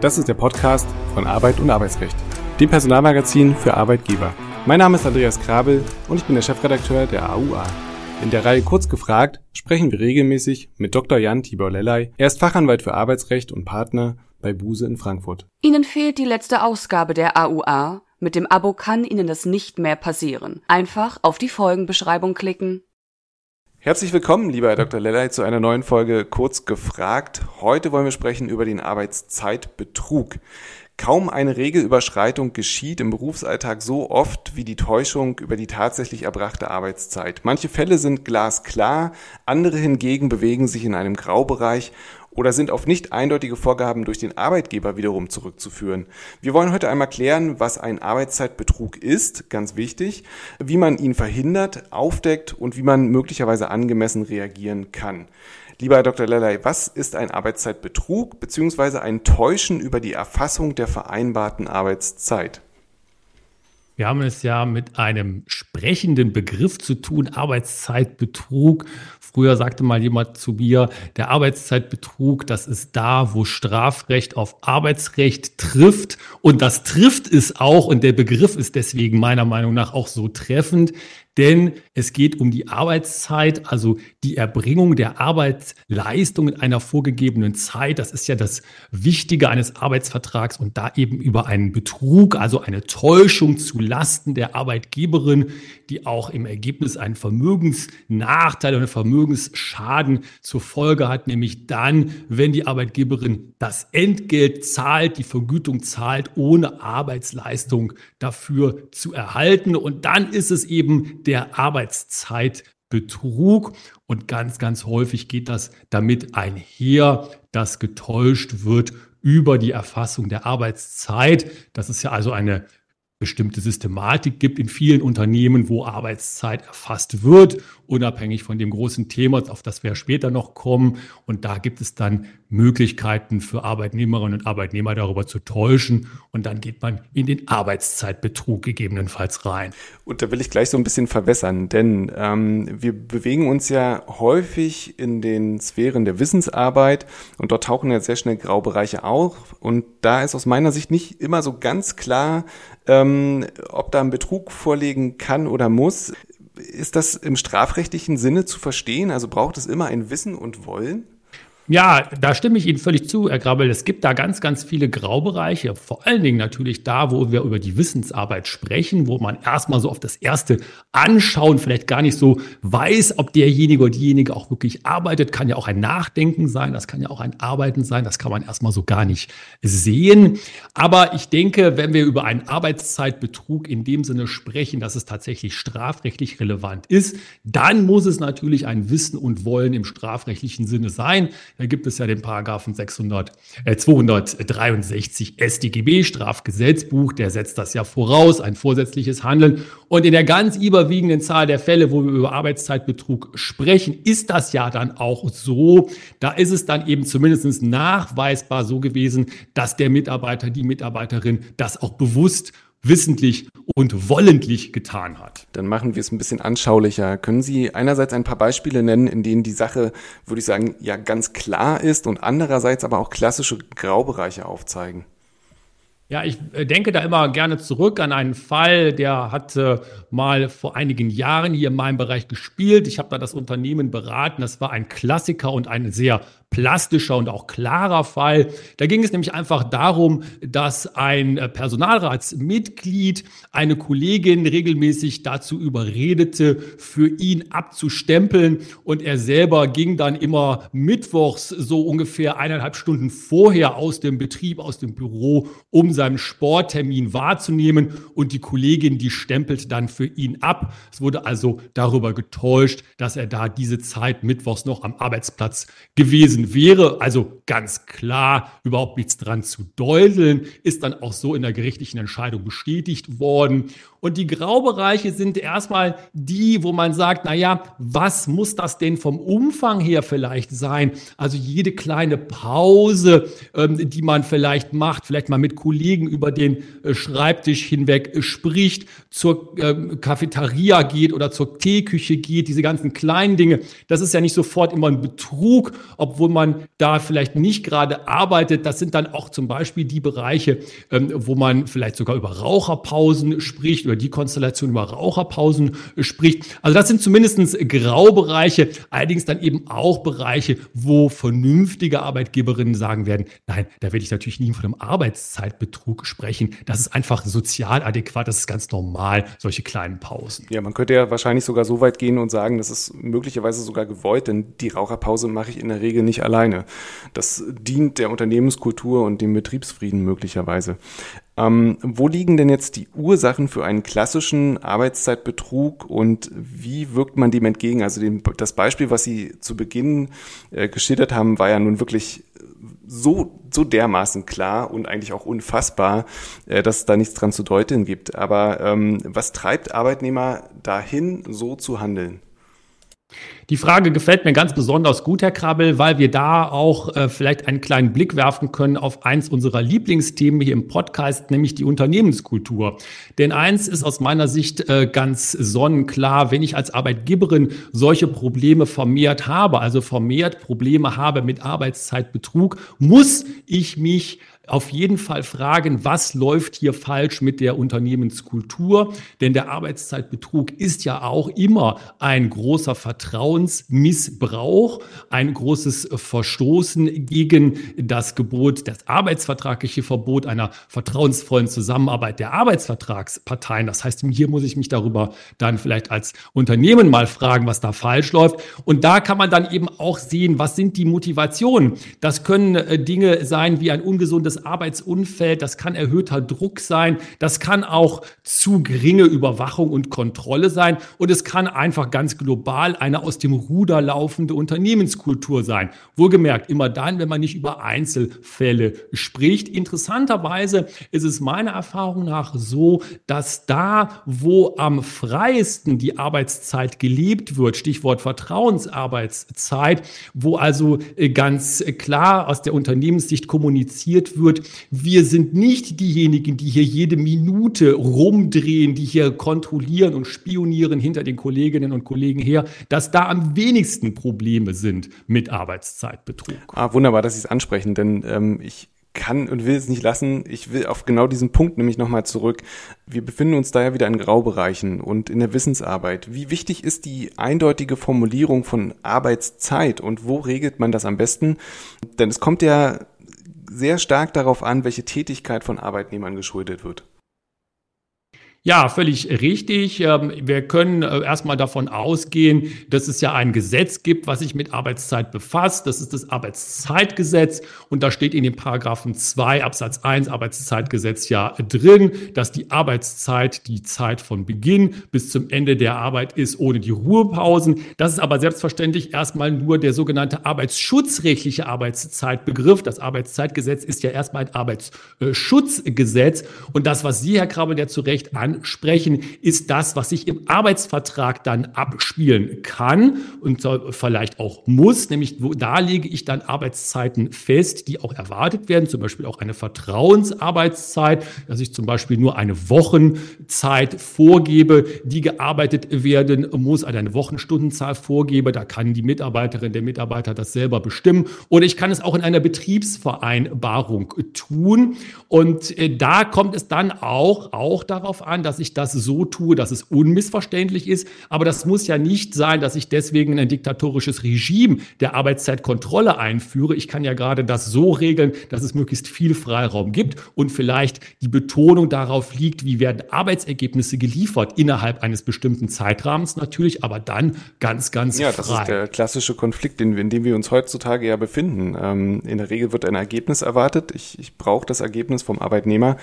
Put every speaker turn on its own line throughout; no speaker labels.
Das ist der Podcast von Arbeit und Arbeitsrecht, dem Personalmagazin für Arbeitgeber. Mein Name ist Andreas Krabel und ich bin der Chefredakteur der AUA. In der Reihe Kurz gefragt sprechen wir regelmäßig mit Dr. Jan Tibor Lellay. Er ist Fachanwalt für Arbeitsrecht und Partner bei Buse in Frankfurt.
Ihnen fehlt die letzte Ausgabe der AUA. Mit dem Abo kann Ihnen das nicht mehr passieren. Einfach auf die Folgenbeschreibung klicken.
Herzlich willkommen, lieber Herr Dr. Lellay, zu einer neuen Folge Kurz gefragt. Heute wollen wir sprechen über den Arbeitszeitbetrug. Kaum eine Regelüberschreitung geschieht im Berufsalltag so oft wie die Täuschung über die tatsächlich erbrachte Arbeitszeit. Manche Fälle sind glasklar, andere hingegen bewegen sich in einem Graubereich oder sind auf nicht eindeutige Vorgaben durch den Arbeitgeber wiederum zurückzuführen. Wir wollen heute einmal klären, was ein Arbeitszeitbetrug ist, ganz wichtig, wie man ihn verhindert, aufdeckt und wie man möglicherweise angemessen reagieren kann. Lieber Herr Dr. Lellay, was ist ein Arbeitszeitbetrug bzw. ein Täuschen über die Erfassung der vereinbarten Arbeitszeit?
Wir haben es ja mit einem sprechenden Begriff zu tun, Arbeitszeitbetrug. Früher sagte mal jemand zu mir, der Arbeitszeitbetrug, das ist da, wo Strafrecht auf Arbeitsrecht trifft. Und das trifft es auch. Und der Begriff ist deswegen meiner Meinung nach auch so treffend denn es geht um die Arbeitszeit, also die Erbringung der Arbeitsleistung in einer vorgegebenen Zeit. Das ist ja das Wichtige eines Arbeitsvertrags und da eben über einen Betrug, also eine Täuschung zu Lasten der Arbeitgeberin, die auch im Ergebnis einen Vermögensnachteil oder einen Vermögensschaden zur Folge hat, nämlich dann, wenn die Arbeitgeberin das Entgelt zahlt, die Vergütung zahlt, ohne Arbeitsleistung dafür zu erhalten. Und dann ist es eben der Arbeitszeitbetrug. Und ganz, ganz häufig geht das damit einher, dass getäuscht wird über die Erfassung der Arbeitszeit. Das ist ja also eine bestimmte Systematik gibt in vielen Unternehmen, wo Arbeitszeit erfasst wird, unabhängig von dem großen Thema, auf das wir später noch kommen. Und da gibt es dann Möglichkeiten für Arbeitnehmerinnen und Arbeitnehmer darüber zu täuschen. Und dann geht man in den Arbeitszeitbetrug gegebenenfalls rein.
Und da will ich gleich so ein bisschen verwässern, denn ähm, wir bewegen uns ja häufig in den Sphären der Wissensarbeit und dort tauchen ja sehr schnell Graubereiche auf. Und da ist aus meiner Sicht nicht immer so ganz klar, ähm, ob da ein Betrug vorliegen kann oder muss. Ist das im strafrechtlichen Sinne zu verstehen? Also braucht es immer ein Wissen und Wollen?
Ja, da stimme ich Ihnen völlig zu, Herr Grabbel. Es gibt da ganz, ganz viele Graubereiche. Vor allen Dingen natürlich da, wo wir über die Wissensarbeit sprechen, wo man erstmal so auf das erste Anschauen vielleicht gar nicht so weiß, ob derjenige oder diejenige auch wirklich arbeitet. Kann ja auch ein Nachdenken sein, das kann ja auch ein Arbeiten sein, das kann man erstmal so gar nicht sehen. Aber ich denke, wenn wir über einen Arbeitszeitbetrug in dem Sinne sprechen, dass es tatsächlich strafrechtlich relevant ist, dann muss es natürlich ein Wissen und Wollen im strafrechtlichen Sinne sein. Da gibt es ja den Paragraphen 600, äh, 263 StGB, Strafgesetzbuch, der setzt das ja voraus, ein vorsätzliches Handeln. Und in der ganz überwiegenden Zahl der Fälle, wo wir über Arbeitszeitbetrug sprechen, ist das ja dann auch so. Da ist es dann eben zumindest nachweisbar so gewesen, dass der Mitarbeiter, die Mitarbeiterin das auch bewusst wissentlich und wollentlich getan hat.
Dann machen wir es ein bisschen anschaulicher. Können Sie einerseits ein paar Beispiele nennen, in denen die Sache, würde ich sagen, ja ganz klar ist und andererseits aber auch klassische Graubereiche aufzeigen?
Ja, ich äh, denke da immer gerne zurück an einen Fall, der hat äh, mal vor einigen Jahren hier in meinem Bereich gespielt. Ich habe da das Unternehmen beraten. Das war ein Klassiker und ein sehr plastischer und auch klarer Fall. Da ging es nämlich einfach darum, dass ein äh, Personalratsmitglied eine Kollegin regelmäßig dazu überredete, für ihn abzustempeln und er selber ging dann immer mittwochs so ungefähr eineinhalb Stunden vorher aus dem Betrieb, aus dem Büro, um seinen Sporttermin wahrzunehmen und die Kollegin, die stempelt dann für ihn ab. Es wurde also darüber getäuscht, dass er da diese Zeit mittwochs noch am Arbeitsplatz gewesen gewesen wäre, also ganz klar überhaupt nichts dran zu deuteln, ist dann auch so in der gerichtlichen Entscheidung bestätigt worden. Und die Graubereiche sind erstmal die, wo man sagt, na ja, was muss das denn vom Umfang her vielleicht sein? Also jede kleine Pause, ähm, die man vielleicht macht, vielleicht mal mit Kollegen über den äh, Schreibtisch hinweg äh, spricht, zur ähm, Cafeteria geht oder zur Teeküche geht, diese ganzen kleinen Dinge, das ist ja nicht sofort immer ein Betrug, obwohl man da vielleicht nicht gerade arbeitet. Das sind dann auch zum Beispiel die Bereiche, ähm, wo man vielleicht sogar über Raucherpausen spricht, über die Konstellation über Raucherpausen spricht. Also das sind zumindestens Graubereiche, allerdings dann eben auch Bereiche, wo vernünftige Arbeitgeberinnen sagen werden, nein, da werde ich natürlich nie von einem Arbeitszeitbetrug sprechen. Das ist einfach sozial adäquat, das ist ganz normal, solche kleinen Pausen.
Ja, man könnte ja wahrscheinlich sogar so weit gehen und sagen, das ist möglicherweise sogar gewollt, denn die Raucherpause mache ich in der Regel nicht alleine. Das dient der Unternehmenskultur und dem Betriebsfrieden möglicherweise. Ähm, wo liegen denn jetzt die Ursachen für einen klassischen Arbeitszeitbetrug und wie wirkt man dem entgegen? Also dem, das Beispiel, was Sie zu Beginn äh, geschildert haben, war ja nun wirklich so, so dermaßen klar und eigentlich auch unfassbar, äh, dass es da nichts dran zu deuten gibt. Aber ähm, was treibt Arbeitnehmer dahin, so zu handeln?
Die Frage gefällt mir ganz besonders gut, Herr Krabbel, weil wir da auch äh, vielleicht einen kleinen Blick werfen können auf eins unserer Lieblingsthemen hier im Podcast, nämlich die Unternehmenskultur. Denn eins ist aus meiner Sicht äh, ganz sonnenklar, wenn ich als Arbeitgeberin solche Probleme vermehrt habe, also vermehrt Probleme habe mit Arbeitszeitbetrug, muss ich mich auf jeden Fall fragen, was läuft hier falsch mit der Unternehmenskultur? Denn der Arbeitszeitbetrug ist ja auch immer ein großer Vertrauensmissbrauch, ein großes Verstoßen gegen das Gebot, das arbeitsvertragliche Verbot einer vertrauensvollen Zusammenarbeit der Arbeitsvertragsparteien. Das heißt, hier muss ich mich darüber dann vielleicht als Unternehmen mal fragen, was da falsch läuft. Und da kann man dann eben auch sehen, was sind die Motivationen? Das können äh, Dinge sein wie ein ungesundes Arbeitsumfeld, das kann erhöhter Druck sein, das kann auch zu geringe Überwachung und Kontrolle sein und es kann einfach ganz global eine aus dem Ruder laufende Unternehmenskultur sein. Wohlgemerkt, immer dann, wenn man nicht über Einzelfälle spricht. Interessanterweise ist es meiner Erfahrung nach so, dass da, wo am freiesten die Arbeitszeit gelebt wird, Stichwort Vertrauensarbeitszeit, wo also äh, ganz klar aus der Unternehmenssicht kommuniziert wird, wir sind nicht diejenigen, die hier jede Minute rumdrehen, die hier kontrollieren und spionieren hinter den Kolleginnen und Kollegen her, dass da am wenigsten Probleme sind mit Arbeitszeitbetrug.
Ah, wunderbar, dass Sie es ansprechen, denn ähm, ich kann und will es nicht lassen. Ich will auf genau diesen Punkt nämlich nochmal zurück. Wir befinden uns da ja wieder in Graubereichen und in der Wissensarbeit. Wie wichtig ist die eindeutige Formulierung von Arbeitszeit und wo regelt man das am besten? Denn es kommt ja sehr stark darauf an, welche Tätigkeit von Arbeitnehmern geschuldet wird.
Ja, völlig richtig. Ähm, wir können äh, erstmal davon ausgehen, dass es ja ein Gesetz gibt, was sich mit Arbeitszeit befasst. Das ist das Arbeitszeitgesetz. Und da steht in dem Paragraphen 2 Absatz 1 Arbeitszeitgesetz ja drin, dass die Arbeitszeit die Zeit von Beginn bis zum Ende der Arbeit ist, ohne die Ruhepausen. Das ist aber selbstverständlich erstmal nur der sogenannte arbeitsschutzrechtliche Arbeitszeitbegriff. Das Arbeitszeitgesetz ist ja erstmal ein Arbeitsschutzgesetz. Und das, was Sie, Herr Krabbel, ja zu Recht ansprechen, ist das, was sich im Arbeitsvertrag dann abspielen kann und vielleicht auch muss, nämlich da lege ich dann Arbeitszeiten fest, die auch erwartet werden, zum Beispiel auch eine Vertrauensarbeitszeit, dass ich zum Beispiel nur eine Wochenzeit vorgebe, die gearbeitet werden muss, also eine Wochenstundenzahl vorgebe, da kann die Mitarbeiterin, der Mitarbeiter das selber bestimmen. Oder ich kann es auch in einer Betriebsvereinbarung tun. Und äh, da kommt es dann auch, auch darauf an, dass ich das so tue, dass es unmissverständlich ist. Aber das muss ja nicht sein, dass ich deswegen ein diktatorisches Regime der Arbeitszeitkontrolle einführe. Ich kann ja gerade das so regeln, dass es möglichst viel Freiraum gibt und vielleicht die Betonung darauf liegt, wie werden Arbeitsergebnisse geliefert innerhalb eines bestimmten Zeitrahmens natürlich, aber dann ganz, ganz
ja, frei. Ja, das ist der klassische Konflikt, in, in dem wir uns heutzutage ja befinden. Ähm, in der Regel wird ein Ergebnis erwartet. Ich, ich brauche das Ergebnis vom Arbeitnehmer,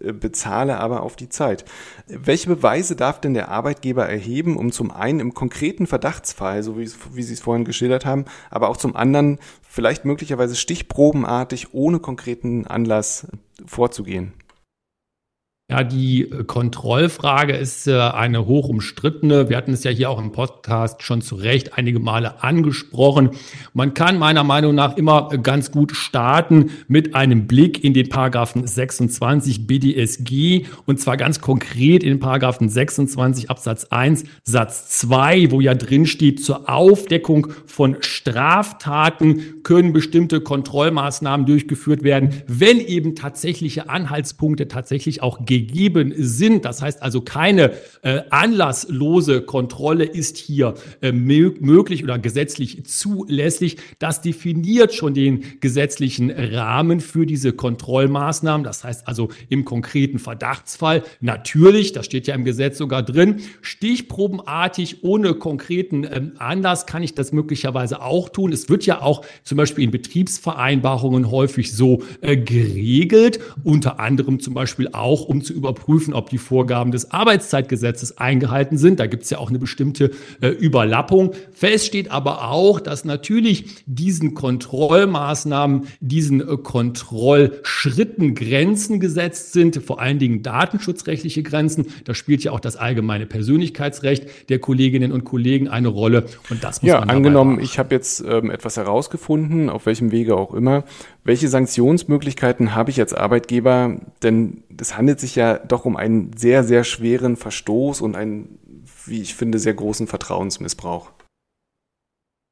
äh, bezahle aber auf die Zeit. Welche Beweise darf denn der Arbeitgeber erheben, um zum einen im konkreten Verdachtsfall, so wie, wie Sie es vorhin geschildert haben, aber auch zum anderen vielleicht möglicherweise stichprobenartig ohne konkreten Anlass vorzugehen?
Ja, die Kontrollfrage ist äh, eine hoch umstrittene. Wir hatten es ja hier auch im Podcast schon zu Recht einige Male angesprochen. Man kann meiner Meinung nach immer ganz gut starten mit einem Blick in den Paragraphen 26 BDSG und zwar ganz konkret in den Paragraphen 26 Absatz 1 Satz 2, wo ja drin steht, zur Aufdeckung von Straftaten können bestimmte Kontrollmaßnahmen durchgeführt werden, wenn eben tatsächliche Anhaltspunkte tatsächlich auch gegen gegeben sind. Das heißt also, keine äh, anlasslose Kontrolle ist hier äh, möglich oder gesetzlich zulässig. Das definiert schon den gesetzlichen Rahmen für diese Kontrollmaßnahmen. Das heißt also im konkreten Verdachtsfall natürlich, das steht ja im Gesetz sogar drin, stichprobenartig ohne konkreten ähm, Anlass kann ich das möglicherweise auch tun. Es wird ja auch zum Beispiel in Betriebsvereinbarungen häufig so äh, geregelt, unter anderem zum Beispiel auch, um zu zu überprüfen, ob die Vorgaben des Arbeitszeitgesetzes eingehalten sind. Da gibt es ja auch eine bestimmte äh, Überlappung. Fest steht aber auch, dass natürlich diesen Kontrollmaßnahmen, diesen äh, Kontrollschritten Grenzen gesetzt sind, vor allen Dingen datenschutzrechtliche Grenzen. Da spielt ja auch das allgemeine Persönlichkeitsrecht der Kolleginnen und Kollegen eine Rolle. Und das muss
ja, man angenommen, ich habe jetzt ähm, etwas herausgefunden, auf welchem Wege auch immer. Welche Sanktionsmöglichkeiten habe ich als Arbeitgeber? Denn es handelt sich ja doch um einen sehr, sehr schweren Verstoß und einen, wie ich finde, sehr großen Vertrauensmissbrauch.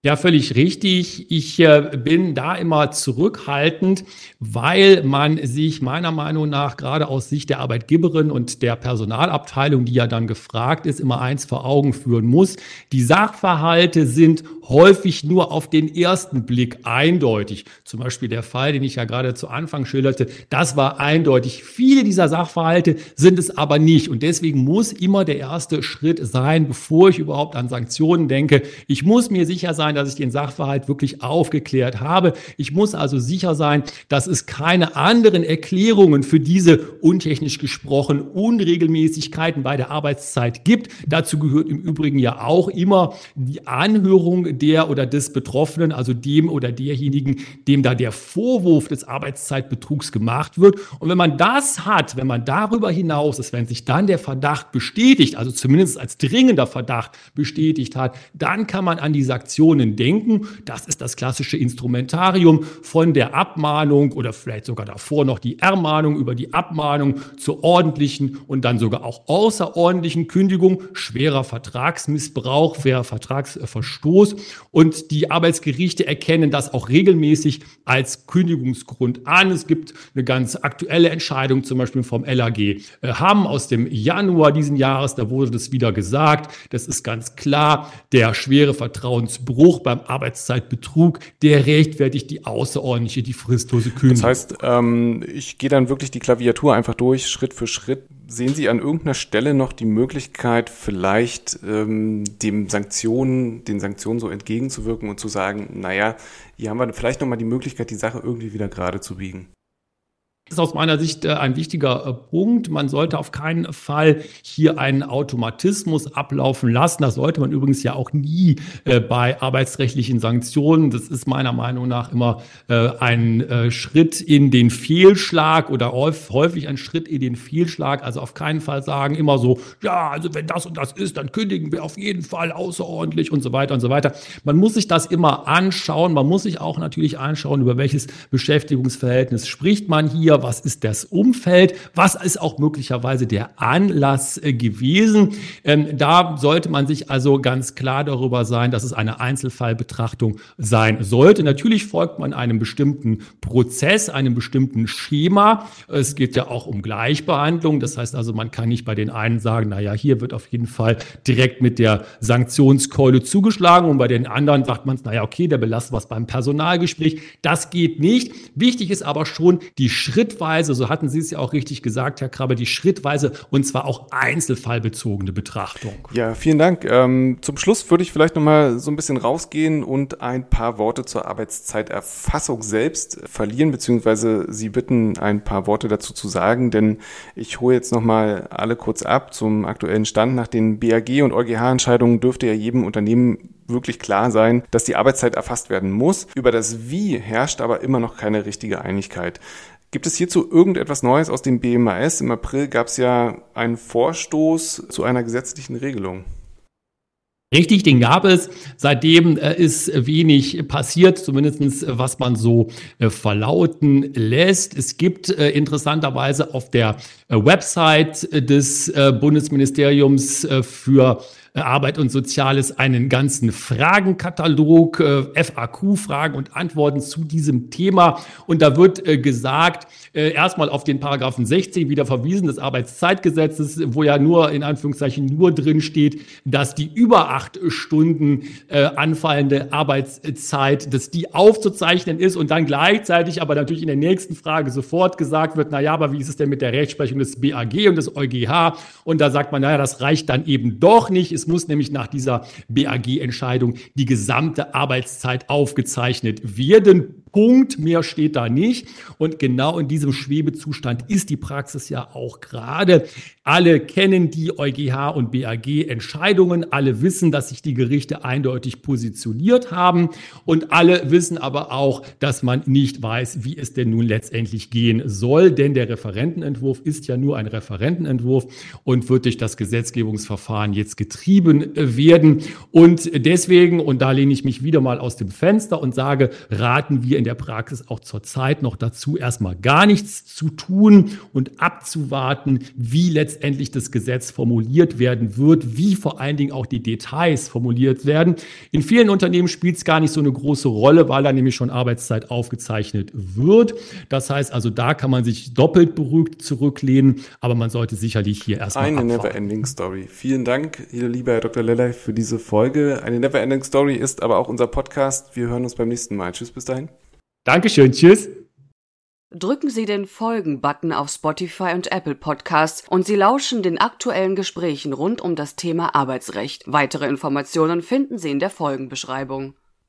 Ja, völlig richtig. Ich äh, bin da immer zurückhaltend, weil man sich meiner Meinung nach gerade aus Sicht der Arbeitgeberin und der Personalabteilung, die ja dann gefragt ist, immer eins vor Augen führen muss. Die Sachverhalte sind häufig nur auf den ersten Blick eindeutig. Zum Beispiel der Fall, den ich ja gerade zu Anfang schilderte, das war eindeutig. Viele dieser Sachverhalte sind es aber nicht. Und deswegen muss immer der erste Schritt sein, bevor ich überhaupt an Sanktionen denke. Ich muss mir sicher sein, dass ich den Sachverhalt wirklich aufgeklärt habe. Ich muss also sicher sein, dass es keine anderen Erklärungen für diese untechnisch gesprochen Unregelmäßigkeiten bei der Arbeitszeit gibt. Dazu gehört im Übrigen ja auch immer die Anhörung der oder des Betroffenen, also dem oder derjenigen, dem da der Vorwurf des Arbeitszeitbetrugs gemacht wird. Und wenn man das hat, wenn man darüber hinaus ist, wenn sich dann der Verdacht bestätigt, also zumindest als dringender Verdacht bestätigt hat, dann kann man an die Sanktionen denken. Das ist das klassische Instrumentarium von der Abmahnung oder vielleicht sogar davor noch die Ermahnung über die Abmahnung zur ordentlichen und dann sogar auch außerordentlichen Kündigung, schwerer Vertragsmissbrauch, schwerer Vertragsverstoß und die Arbeitsgerichte erkennen das auch regelmäßig als Kündigungsgrund an. Es gibt eine ganz aktuelle Entscheidung, zum Beispiel vom LAG äh, haben aus dem Januar diesen Jahres, da wurde das wieder gesagt. Das ist ganz klar, der schwere Vertrauensbruch beim Arbeitszeitbetrug, der rechtfertigt die außerordentliche, die fristlose Kündigung.
Das heißt, ähm, ich gehe dann wirklich die Klaviatur einfach durch, Schritt für Schritt. Sehen Sie an irgendeiner Stelle noch die Möglichkeit, vielleicht ähm, dem Sanktionen, den Sanktionen so entgegenzuwirken und zu sagen, naja, hier haben wir vielleicht nochmal die Möglichkeit, die Sache irgendwie wieder gerade zu biegen?
Das ist aus meiner Sicht äh, ein wichtiger äh, Punkt. Man sollte auf keinen Fall hier einen Automatismus ablaufen lassen. Das sollte man übrigens ja auch nie äh, bei arbeitsrechtlichen Sanktionen. Das ist meiner Meinung nach immer ein Schritt in den Fehlschlag oder häufig ein Schritt in den Fehlschlag. Also auf keinen Fall sagen immer so, ja, also wenn das und das ist, dann kündigen wir auf jeden Fall außerordentlich und so weiter und so weiter. Man muss sich das immer anschauen. Man muss sich auch natürlich anschauen, über welches Beschäftigungsverhältnis spricht man hier was ist das Umfeld, was ist auch möglicherweise der Anlass äh, gewesen. Ähm, da sollte man sich also ganz klar darüber sein, dass es eine Einzelfallbetrachtung sein sollte. Natürlich folgt man einem bestimmten Prozess, einem bestimmten Schema. Es geht ja auch um Gleichbehandlung. Das heißt also, man kann nicht bei den einen sagen, naja, hier wird auf jeden Fall direkt mit der Sanktionskeule zugeschlagen und bei den anderen sagt man, naja, okay, der belastet was beim Personalgespräch. Das geht nicht. Wichtig ist aber schon die Schritte schrittweise, so hatten Sie es ja auch richtig gesagt, Herr Krabbe, die schrittweise und zwar auch einzelfallbezogene Betrachtung.
Ja, vielen Dank. Ähm, zum Schluss würde ich vielleicht nochmal so ein bisschen rausgehen und ein paar Worte zur Arbeitszeiterfassung selbst verlieren, beziehungsweise Sie bitten, ein paar Worte dazu zu sagen, denn ich hole jetzt nochmal alle kurz ab zum aktuellen Stand. Nach den BAG und EuGH-Entscheidungen dürfte ja jedem Unternehmen wirklich klar sein, dass die Arbeitszeit erfasst werden muss. Über das Wie herrscht aber immer noch keine richtige Einigkeit. Gibt es hierzu irgendetwas Neues aus dem BMAS? Im April gab es ja einen Vorstoß zu einer gesetzlichen Regelung.
Richtig, den gab es. Seitdem äh, ist wenig passiert, zumindestens äh, was man so äh, verlauten lässt. Es gibt interessanterweise auf der Website des Bundesministeriums für Arbeit und Soziales einen ganzen Fragenkatalog, äh, FAQ-Fragen und Antworten zu diesem Thema. Und da wird äh, gesagt, äh, erstmal auf den Paragraphen 16 wieder verwiesen des Arbeitszeitgesetzes, wo ja nur in Anführungszeichen nur drin steht, dass die über acht Stunden äh, anfallende Arbeitszeit, dass die aufzuzeichnen ist und dann gleichzeitig aber natürlich in der nächsten Frage sofort gesagt wird, na ja, aber wie ist es denn mit der Rechtsprechung des BAG und des EuGH? Und da sagt man, naja, das reicht dann eben doch nicht. Es muss nämlich nach dieser BAG-Entscheidung die gesamte Arbeitszeit aufgezeichnet werden. Punkt, mehr steht da nicht. Und genau in diesem Schwebezustand ist die Praxis ja auch gerade. Alle kennen die EuGH und BAG Entscheidungen. Alle wissen, dass sich die Gerichte eindeutig positioniert haben. Und alle wissen aber auch, dass man nicht weiß, wie es denn nun letztendlich gehen soll. Denn der Referentenentwurf ist ja nur ein Referentenentwurf und wird durch das Gesetzgebungsverfahren jetzt getrieben werden. Und deswegen, und da lehne ich mich wieder mal aus dem Fenster und sage, raten wir in der Praxis auch zurzeit noch dazu, erstmal gar nichts zu tun und abzuwarten, wie letztendlich das Gesetz formuliert werden wird, wie vor allen Dingen auch die Details formuliert werden. In vielen Unternehmen spielt es gar nicht so eine große Rolle, weil da nämlich schon Arbeitszeit aufgezeichnet wird. Das heißt also, da kann man sich doppelt beruhigt zurücklehnen, aber man sollte sicherlich hier erstmal.
Eine Never-Ending Story. Vielen Dank, lieber Herr Dr. Lellay, für diese Folge. Eine Never-Ending Story ist aber auch unser Podcast. Wir hören uns beim nächsten Mal. Tschüss, bis dahin.
Dankeschön, tschüss.
Drücken Sie den Folgen-Button auf Spotify und Apple Podcasts und Sie lauschen den aktuellen Gesprächen rund um das Thema Arbeitsrecht. Weitere Informationen finden Sie in der Folgenbeschreibung.